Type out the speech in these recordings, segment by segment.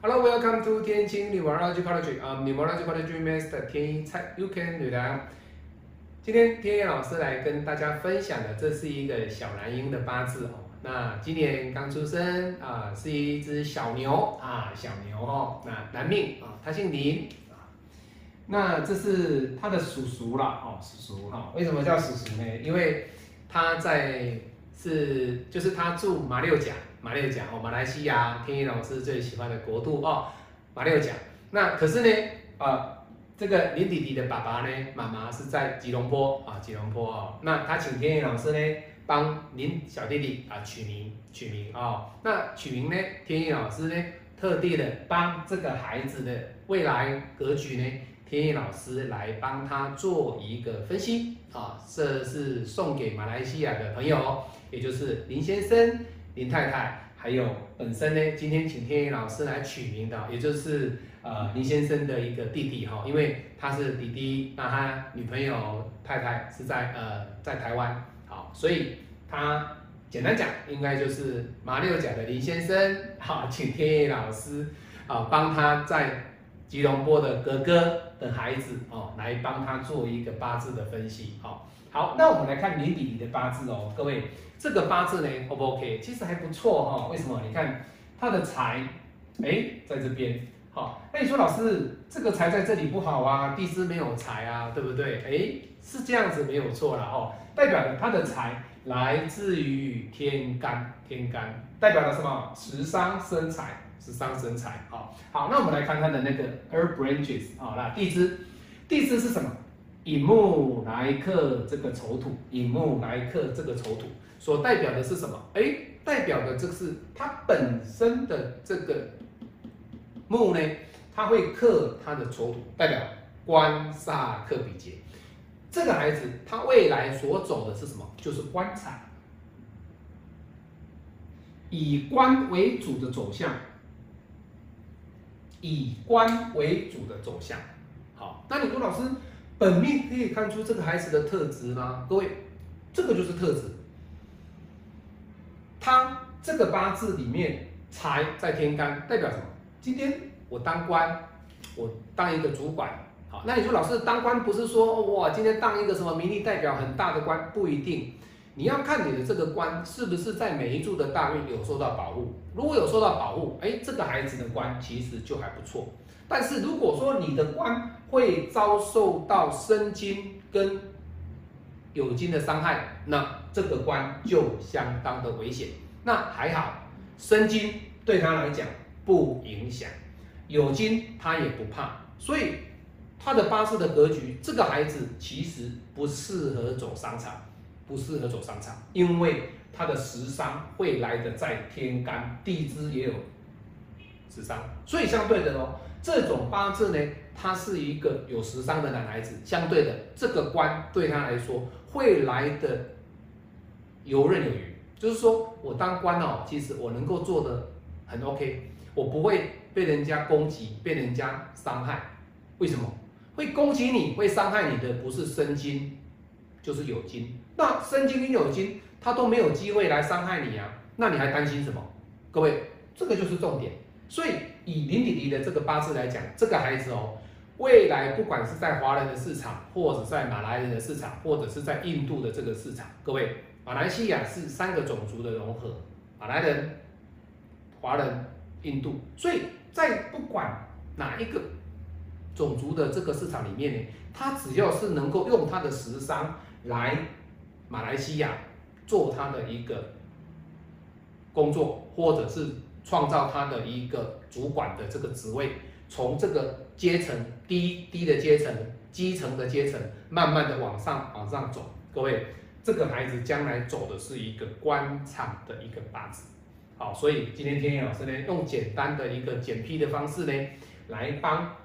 Hello, welcome to 天晴 Numerology College 啊、n u m e r o l o g y College Master 天一蔡 You Can 女郎。今天天一老师来跟大家分享的，这是一个小男婴的八字哦。那今年刚出生啊，是一只小牛啊，小牛哦。那男命啊，他姓林啊。那这是他的叔叔了哦，叔叔哈。为什么叫叔叔呢？因为他在是就是他住马六甲。马六甲哦，马来西亚天一老师最喜欢的国度哦，马六甲。那可是呢，啊，这个林弟弟的爸爸呢，妈妈是在吉隆坡啊，吉隆坡哦。那他请天一老师呢，帮林小弟弟啊取名取名哦。那取名呢，天一老师呢，特地的帮这个孩子的未来格局呢，天一老师来帮他做一个分析啊。这是送给马来西亚的朋友，也就是林先生。林太太，还有本身呢，今天请天宇老师来取名的，也就是呃林先生的一个弟弟哈，因为他是弟弟，那他女朋友太太是在呃在台湾，好，所以他简单讲，应该就是马六甲的林先生，好，请天宇老师啊帮他在吉隆坡的哥哥的孩子哦，来帮他做一个八字的分析，好，好，那我们来看林弟弟的八字哦，各位。这个八字呢，O 不 OK？其实还不错哈。为什么？你看他的财，哎，在这边。好，那你说老师，这个财在这里不好啊，地支没有财啊，对不对？哎，是这样子没有错了哦。代表的他的财来自于天干，天干代表了什么？食伤生财，是伤身财。好，好，那我们来看看的那个 Earth Branches 好，那地支，地支是什么？引木来克这个丑土，引木来克这个丑土。所代表的是什么？哎，代表的这是它本身的这个木呢，它会克它的丑土，代表官煞克比劫。这个孩子他未来所走的是什么？就是官场，以官为主的走向，以官为主的走向。好，那你说老师，本命可以看出这个孩子的特质吗？各位，这个就是特质。他这个八字里面财在天干，代表什么？今天我当官，我当一个主管，好，那你说老师当官不是说哇，今天当一个什么名利代表很大的官，不一定。你要看你的这个官是不是在每一柱的大运有受到保护。如果有受到保护，哎，这个孩子的官其实就还不错。但是如果说你的官会遭受到生金跟有金的伤害，那这个官就相当的危险。那还好，生金对他来讲不影响，有金他也不怕。所以他的八字的格局，这个孩子其实不适合走商场，不适合走商场，因为他的食伤会来的在天干，地支也有食伤，所以相对的哦，这种八字呢。他是一个有时尚的男孩子，相对的，这个官对他来说会来的游刃有余。就是说我当官哦，其实我能够做的很 OK，我不会被人家攻击，被人家伤害。为什么？会攻击你会伤害你的不是生金，就是有金。那生金跟有金，他都没有机会来伤害你啊，那你还担心什么？各位，这个就是重点。所以以林弟弟的这个八字来讲，这个孩子哦。未来不管是在华人的市场，或者在马来人的市场，或者是在印度的这个市场，各位，马来西亚是三个种族的融合，马来人、华人、印度，所以在不管哪一个种族的这个市场里面呢，他只要是能够用他的时商来马来西亚做他的一个工作，或者是创造他的一个主管的这个职位。从这个阶层低低的阶层、基层的阶层，慢慢的往上往上走。各位，这个孩子将来走的是一个官场的一个八字。好，所以今天天野老师呢，用简单的一个简批的方式呢，来帮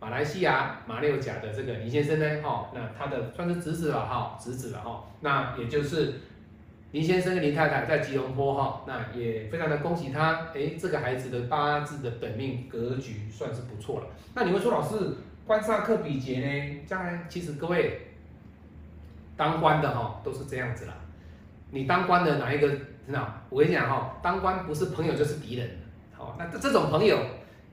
马来西亚马六甲的这个林先生呢，哈，那他的算是侄子了哈，侄子了哈，那也就是。林先生跟林太太在吉隆坡哈，那也非常的恭喜他。哎，这个孩子的八字的本命格局算是不错了。那你会说，老师官煞克比劫呢？将来其实各位当官的哈都是这样子啦。你当官的哪一个？那我跟你讲哈，当官不是朋友就是敌人。好，那这这种朋友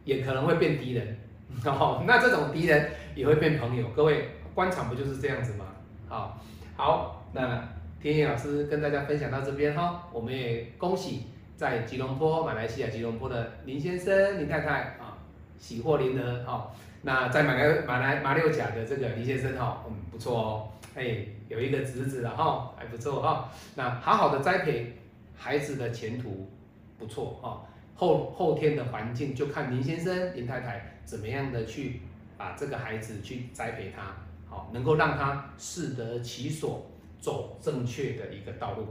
也可能会变敌人。哦，那这种敌人也会变朋友。各位，官场不就是这样子吗？好，好，那天野老师跟大家分享到这边哈，我们也恭喜在吉隆坡，马来西亚吉隆坡的林先生、林太太啊，喜获麟儿哦。那在马来马来马六甲的这个林先生哈，嗯，不错哦，哎，有一个侄子了哈，还不错哈。那好好的栽培孩子的前途不错哈，后后天的环境就看林先生、林太太怎么样的去把这个孩子去栽培他，好，能够让他适得其所，走正确的一个道路。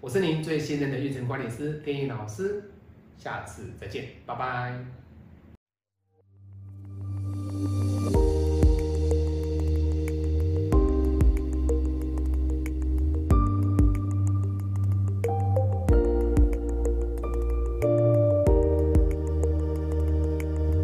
我是您最信任的育成管理师天意老师，下次再见，拜拜。